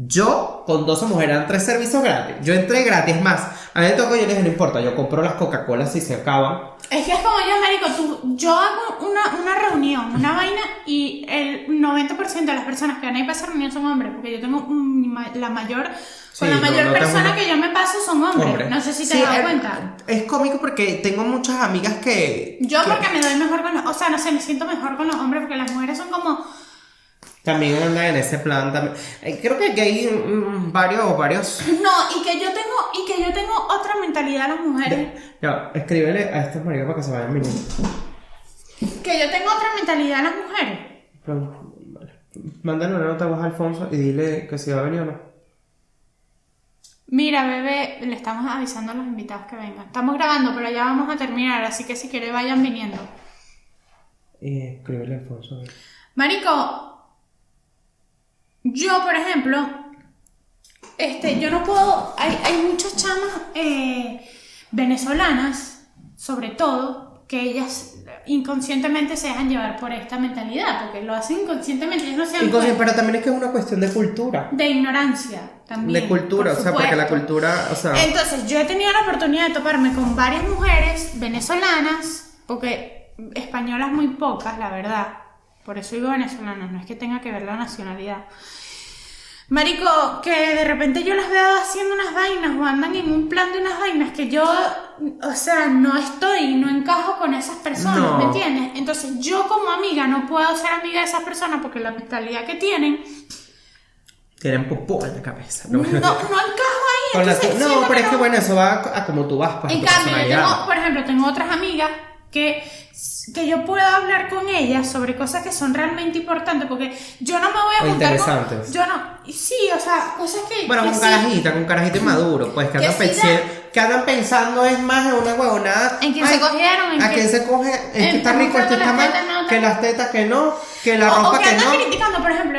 Yo con 12 mujeres, eran tres servicios gratis. Yo entré gratis, más. A mí me tocó, yo les dije, no importa, yo compro las Coca-Cola si se acaban. Es que es como yo, marico, tú, yo hago una, una reunión, una vaina, y el 90% de las personas que van a ir para esa reunión son hombres, porque yo tengo un- la mayor, Sí, con la no, mayor no persona que yo me paso son hombres. Hombre. No sé si te Sí, das es- cuenta. Es cómico porque tengo muchas amigas que. Yo que porque me doy mejor con los, o sea, no sé, me siento mejor con los hombres porque las mujeres son como, También andan en ese plan también. Eh, creo que hay mm, varios, varios. no, y que yo tengo, y que yo tengo otra mentalidad las mujeres, Ya, escríbele a estos maricos para que se vayan viniendo. que yo tengo otra mentalidad las mujeres. Pero, vale. Mándale una nota a vos a Alfonso y dile que si va a venir o no. Mira, bebé, le estamos avisando a los invitados que vengan. Estamos grabando, pero ya vamos a terminar, así que si quiere vayan viniendo. Y escríbele a Alfonso. a. Marico, yo, por ejemplo, este, yo no puedo. Hay, hay muchas chamas eh, venezolanas, sobre todo, que ellas inconscientemente se dejan llevar por esta mentalidad, porque lo hacen inconscientemente, ellos no se pero también es que es una cuestión de cultura. De ignorancia también. De cultura, por o sea, porque la cultura, o sea. Entonces, yo he tenido la oportunidad de toparme con varias mujeres venezolanas, porque españolas muy pocas, la verdad. Por eso digo venezolanas, no es que tenga que ver la nacionalidad. Marico, que de repente yo las veo haciendo unas vainas o andan en un plan de unas vainas que yo, o sea, no estoy, no encajo con esas personas, No. ¿me entiendes? Entonces yo como amiga no puedo ser amiga de esas personas porque la mentalidad que tienen Tienen popó en la cabeza. no, no encajo ahí. Entonces no, pero que es que bueno, eso va a, a como tú vas, pues, En cambio, yo tengo, por ejemplo, tengo otras amigas que, que yo puedo hablar con ellas sobre cosas que son realmente importantes, porque yo no me voy a O juntar interesantes. con... Yo no... Sí, o sea, cosas que... Bueno, que con sí. carajita, con carajita inmaduro, pues que Que andan, sí que andan pensando es más en una huevonada. En quién se cogieron, en a quién se coge, en que está rico, este está mal, que las tetas que no, que la O, o ropa que que andan no. criticando, por ejemplo,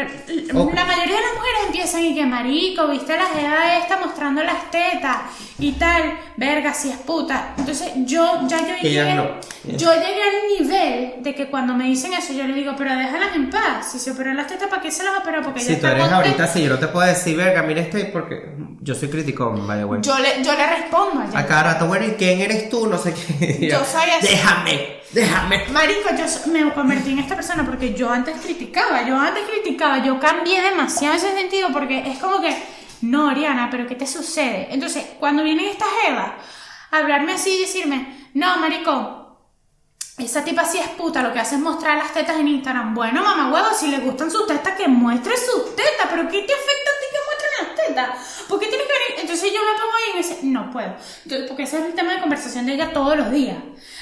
O- la mayoría de las mujeres empiezan y que marico, viste la jeva esta mostrando las tetas y tal, verga, si es puta. Entonces yo ya yo Que llegué, no. yo llegué al nivel de que cuando me dicen eso yo le digo, pero déjalas en paz, si se operó las tetas, ¿para qué se las operó? Porque Si tú eres contenta. ahorita, si yo no te puedo decir, verga, mira este, porque yo soy criticón, vaya, güey. Yo le, yo le respondo a ella. A cada rato, bueno, ¿y quién eres tú? No sé qué. Yo soy así. Déjame, déjame. Marico, yo me convertí en esta persona porque yo antes criticaba, yo antes criticaba, yo cambié demasiado ese sentido porque es como que, no, Oriana, pero ¿qué te sucede? Entonces, cuando vienen estas jevas a hablarme así y decirme, no, Marico, esa tipa sí es puta, lo que hace es mostrar las tetas en Instagram. Bueno, mamá huevo, si le gustan sus tetas, que muestre sus tetas, pero ¿qué te afecta ¿Por qué tienes que venir? Entonces yo me puedo. Entonces, porque ese es el tema de conversación de ella todos los días.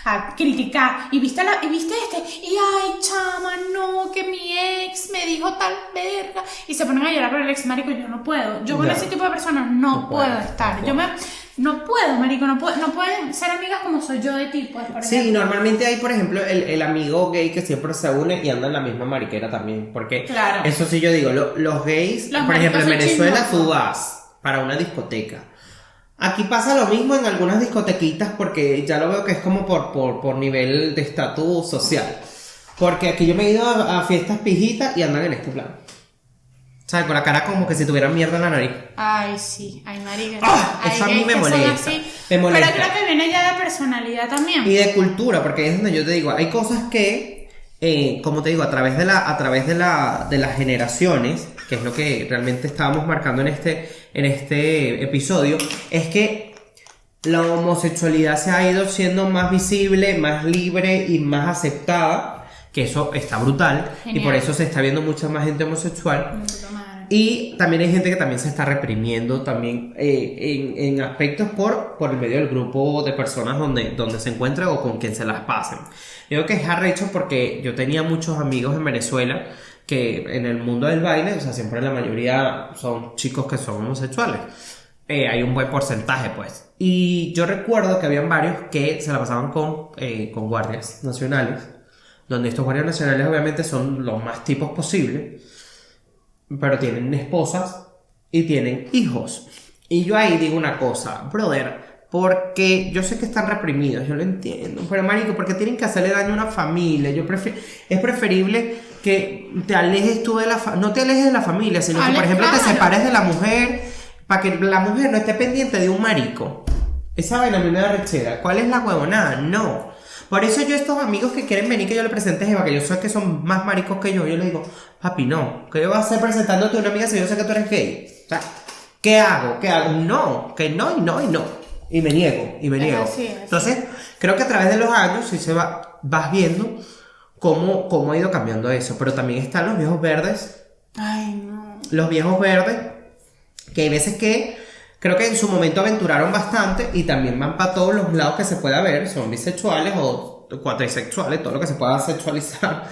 A criticar. Y viste, la, y viste este. Y ay, chama, no, que mi ex me dijo tal verga. Y se ponen a llorar por el ex marico. Yo no puedo. Yo con ese tipo de personas no, No puedo estar. no Yo me. No puedo, marico. No, puedo, no pueden ser amigas como soy yo de ti, pues, por Sí, ejemplo. normalmente hay, por ejemplo, el, el amigo gay que siempre se une y anda en la misma mariquera también. Porque Claro. eso sí yo digo, lo- los gays, Los por ejemplo, en Venezuela chismosos. tú vas para una discoteca. Aquí pasa lo mismo en algunas discotequitas porque ya lo veo que es como por, por, por nivel de estatus social. Porque aquí yo me he ido a, a fiestas pijitas y andan en este plan. ¿Sabes? Con la cara como que si tuvieran mierda en la nariz. Ay, sí, ay, marica. Ah, eso a mí me molesta, me molesta. Pero creo que viene ya de personalidad también. Y de cultura, porque es donde yo te digo, hay cosas que, eh, como te digo, a través de la, a través de la, de las generaciones, que es lo que realmente estábamos marcando en este, en este episodio, es que la homosexualidad se ha ido siendo más visible, más libre y más aceptada, que eso está brutal, y por eso se está viendo mucha más gente homosexual. Y también hay gente que también se está reprimiendo también eh, en, en aspectos por, por el medio del grupo de personas donde, donde se encuentra o con quien se las pasen. Yo creo que es arrecho porque yo tenía muchos amigos en Venezuela que en el mundo del baile, o sea, siempre la mayoría son chicos que son homosexuales. Eh, hay un buen porcentaje, pues. Y yo recuerdo que habían varios que se la pasaban con, eh, con guardias nacionales, donde estos guardias nacionales obviamente son los más tipos posibles pero tienen esposas y tienen hijos. Y yo ahí digo una cosa, brother, porque yo sé que están reprimidos, yo lo entiendo, pero marico, porque tienen que hacerle daño a una familia. Yo prefi- es preferible que te alejes tú de la fa- no te alejes de la familia, sino que por ejemplo te separes de la mujer para que la mujer no esté pendiente de un marico. Esa vaina a mí me da rechera. ¿Cuál es la huevonada? No. Por eso yo estos amigos que quieren venir que yo le presente Jeva, que yo sé que son más maricos que yo, yo le digo, papi, no, que yo voy a hacer presentándote a una amiga si yo sé que tú eres gay. O sea, ¿qué hago? ¿Qué hago? No, que no y no y no. Y me niego, y me Es niego. así, es así. Entonces, creo que a través de los años sí se va, vas viendo cómo, cómo ha ido cambiando eso. Pero también están los viejos verdes Ay, no. los viejos verdes, que hay veces que creo que en su momento aventuraron bastante y también van para todos los lados que se pueda ver, son bisexuales o cuatrisexuales, todo lo que se pueda sexualizar.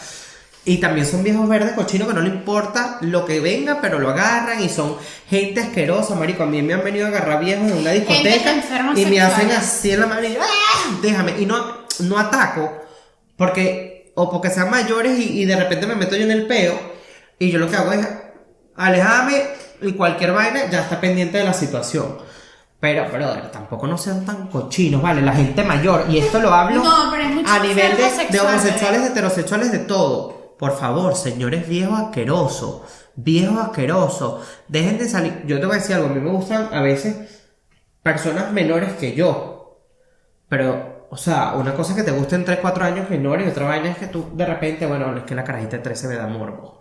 Y también son viejos verdes cochinos que no le importa lo que venga, pero lo agarran y son gente asquerosa, marico. A mí me han venido a agarrar viejos en una discoteca y me hacen así en la mano y ¡ah! déjame. Y no, no ataco porque, o porque sean mayores y, y de repente me meto yo en el peo y yo lo que hago es alejarme y cualquier vaina ya está pendiente de la situación. Pero, brother, tampoco no sean tan cochinos, ¿vale? La gente mayor, y esto lo hablo No, pero a nivel de, sexuales. homosexuales, de heterosexuales, de todo. Por favor, señores viejos asquerosos, viejos asquerosos, dejen de salir. Yo te voy a decir algo, a mí me gustan a veces personas menores que yo. Pero, o sea, una cosa es que te gusten 3, 4 años menores y otra vaina es que tú de repente, bueno, es que la carajita de 13 me da morbo.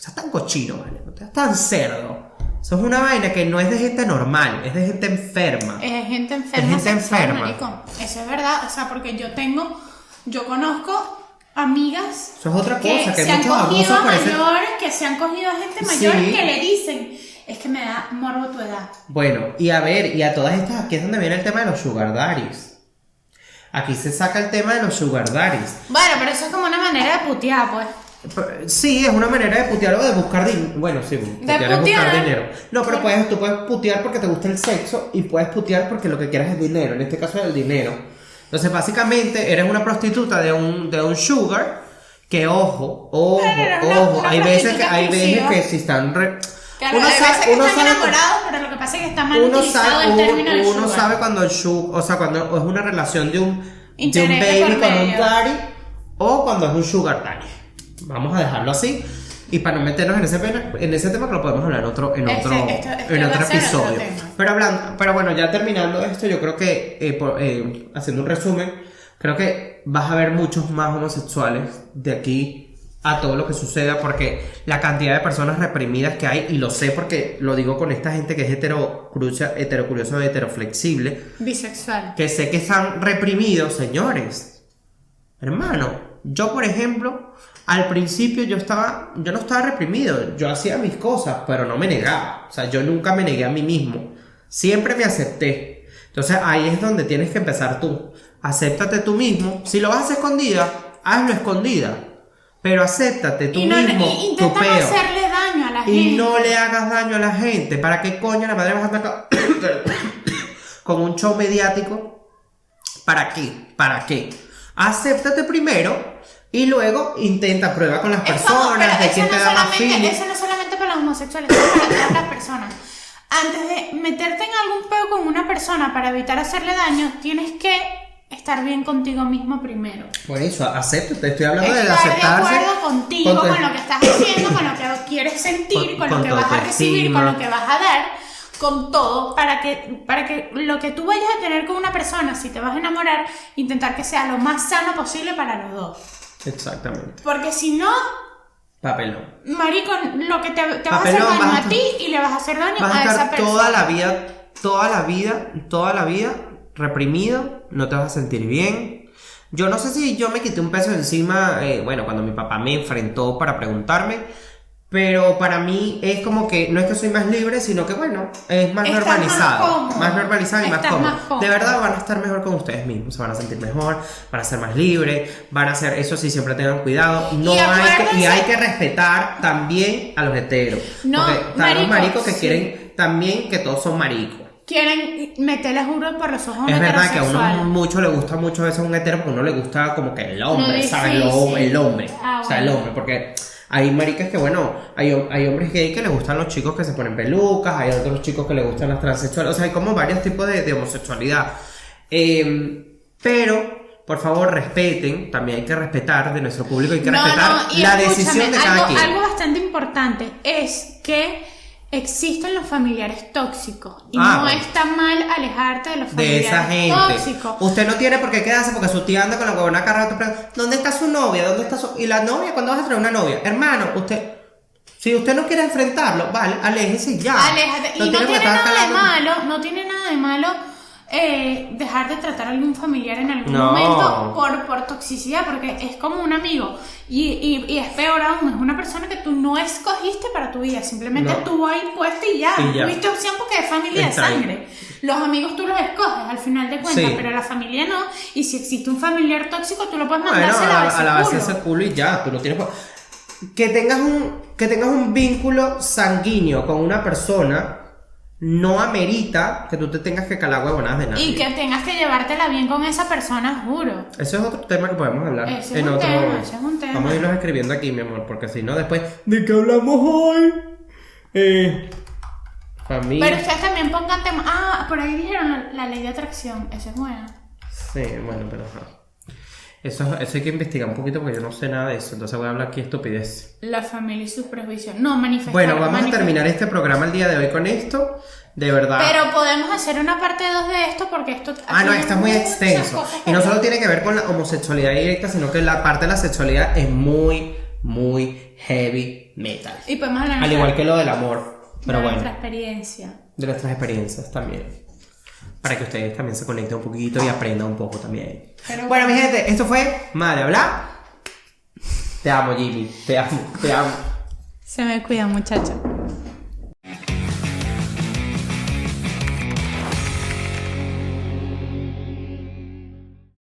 Seas tan cochino, ¿vale? No seas tan cerdo. Eso es una vaina que no es de gente normal, es de gente enferma. Es gente enferma. Es gente enferma. marico. Eso es verdad. O sea, porque yo tengo, yo conozco amigas Eso es otra cosa, que se hay han cogido a por ese- mayores, que se han cogido a gente mayor Sí. que le dicen, es que me da morbo tu edad. Bueno, y a ver, y a todas estas, aquí es donde viene el tema de los sugar daddies. Aquí se saca el tema de los sugar daddies. Bueno, pero eso es como una manera de putear, pues. Sí, es una manera de putear o de buscar dinero. Bueno, sí, putear es buscar dinero. No, pero puedes, tú puedes putear porque te gusta el sexo y puedes putear porque lo que quieras es dinero. En este caso es el dinero. Entonces, básicamente, eres una prostituta de un, de un sugar que, ojo, ojo, una- ojo. una hay veces que, hay veces que si están... re- Claro, uno sabe- uno sabe- pero lo que pasa es que está mal uno sabe, el uno, término de uno sugar. sabe cuando el sugar, o sea, cuando es una relación de un, de un de baby con un daddy o cuando es un sugar daddy. Vamos a dejarlo así. Y para no meternos en ese, pena- en ese tema que lo podemos hablar en otro, en Este- otro, esto- esto en va otro episodio. pero hablando, pero bueno, ya terminando esto, yo creo que eh, por- eh, haciendo un resumen, creo que vas a ver muchos más homosexuales de aquí a todo lo que suceda porque la cantidad de personas reprimidas que hay y lo sé porque lo digo con esta gente que es heterocrucia, heterocurioso, heteroflexible, Bisexual. que sé que están reprimidos, señores. Hermano, yo por ejemplo, al principio yo estaba, yo no estaba reprimido, yo hacía mis cosas, pero no me negaba. O sea, yo nunca me negué a mí mismo. Siempre me acepté. Entonces ahí es donde tienes que empezar tú. Acéptate tú mismo. Si lo vas a escondida, hazlo escondida. Pero acéptate tú y no, mismo. y- tu peo. hacerle daño a la gente. Y no le hagas daño a la gente. ¿Para qué coño la madre vas a atacar con un show mediático? ¿Para qué? ¿Para qué? Acéptate primero y luego intenta prueba con las Es personas, de eso quién te no da más feeling. Eso no solamente para los homosexuales, es para todas las personas. Antes de meterte en algún peo con una persona para evitar hacerle daño, tienes que estar bien contigo mismo primero. Por eso, acéptate. Estoy hablando de Estar de aceptarse. acuerdo contigo, con con lo que estás haciendo, con lo que quieres sentir, Con- con, lo que vas a recibir, con lo que vas a dar, con todo, para que, para que lo que tú vayas a tener con una persona, si te vas a enamorar, intentar que sea lo más sano posible para los dos. Exactamente. Porque si no, Papelón. marico, lo que te, te vas a hacer daño a a ti y le vas a hacer daño Vas a a esa estar persona. toda la vida, toda la vida, toda la vida reprimido, no te vas a sentir bien. Yo no sé si yo me quité un peso encima, eh, bueno, cuando mi papá me enfrentó para preguntarme, pero para mí es como que no es que soy más libre, sino que bueno, es más Estás más normalizado, cómodo. más, normalizado y más cómodo. más cómodo. De verdad van a estar mejor con ustedes mismos, se van a sentir mejor, van a ser más libres, van a ser, eso sí, siempre tengan cuidado, no Y hay que, y hay que respetar también a los heteros. No, porque están los marico, maricos que sí. quieren también que todos son maricos. Quieren meterle juro por los ojos Es verdad que a uno mucho le gusta mucho eso a un hetero porque a uno le gusta como que el hombre, Lo ¿sabes? el hombre. Ah, o sea, el hombre, porque hay maricas que, bueno, hay, hay hombres gay que les gustan los chicos que se ponen pelucas, hay otros chicos que les gustan las transexuales, o sea, hay como varios tipos de, de homosexualidad. Eh, pero, por favor, respeten, también hay que respetar de nuestro público, hay que No, respetar no, la decisión de algo, cada quien. algo bastante importante es que existen los familiares tóxicos y Ah, no bueno. está mal alejarte de los de familiares esa gente. tóxicos. Usted no tiene por qué quedarse porque su tía anda con la huevona carga. te pregunta, ¿Dónde está su novia? ¿Dónde está su.? ¿Y la novia? ¿Cuándo vas a traer una novia? Hermano, usted. Si usted no quiere enfrentarlo, vale, aléjese ya. Aléjate. Y no tiene nada de malo, no tiene nada de malo eh, dejar de tratar a algún familiar en algún No. momento por, por toxicidad, porque es como un amigo. Y, y, y es peor aún, es una persona que tú no escogiste para tu vida, simplemente No. estuvo ahí puesta y ya. Y ya. Tuviste opción porque es familia de ahí. sangre. Los amigos tú los escoges al final de cuentas, Sí. pero la familia no. Y si existe un familiar tóxico, tú lo puedes mandar a a la, a base culo. ese culo y ya, tú tienes por- que tengas un que tengas un vínculo sanguíneo con una persona no amerita que tú te tengas que calar huevonadas de nadie. Y que tengas que llevártela bien con esa persona, juro. Ese es otro tema que podemos hablar Ese es en un otro. tema, ese es un tema. Vamos a irnos escribiendo aquí, mi amor, porque si no, después. ¿De qué hablamos hoy? Eh. Familia. Pero ustedes también pongan tema. Ah, por ahí dijeron la, la ley de atracción. Esa es buena. Sí, bueno, pero ajá. Eso, eso hay que investigar un poquito porque yo no sé nada de eso. Entonces voy a hablar aquí estupidez. La familia y sus prejuicios. No, manifestar. Bueno, vamos a terminar este programa el día de hoy con esto. De verdad. Pero podemos hacer una parte 2 de esto porque esto. Ah, no, está muy extenso. Y no solo tiene que ver con la homosexualidad directa, sino que la parte de la sexualidad es muy, muy heavy metal. Y podemos hablar Al igual que lo del amor. Pero de bueno. nuestra experiencia. de nuestras experiencias también. Para que ustedes también se conecten un poquito y aprendan un poco también. Pero bueno, mi gente, esto fue Madre Hablar. Te amo, Jimmy. Te amo, te amo. Se me cuida, muchacho.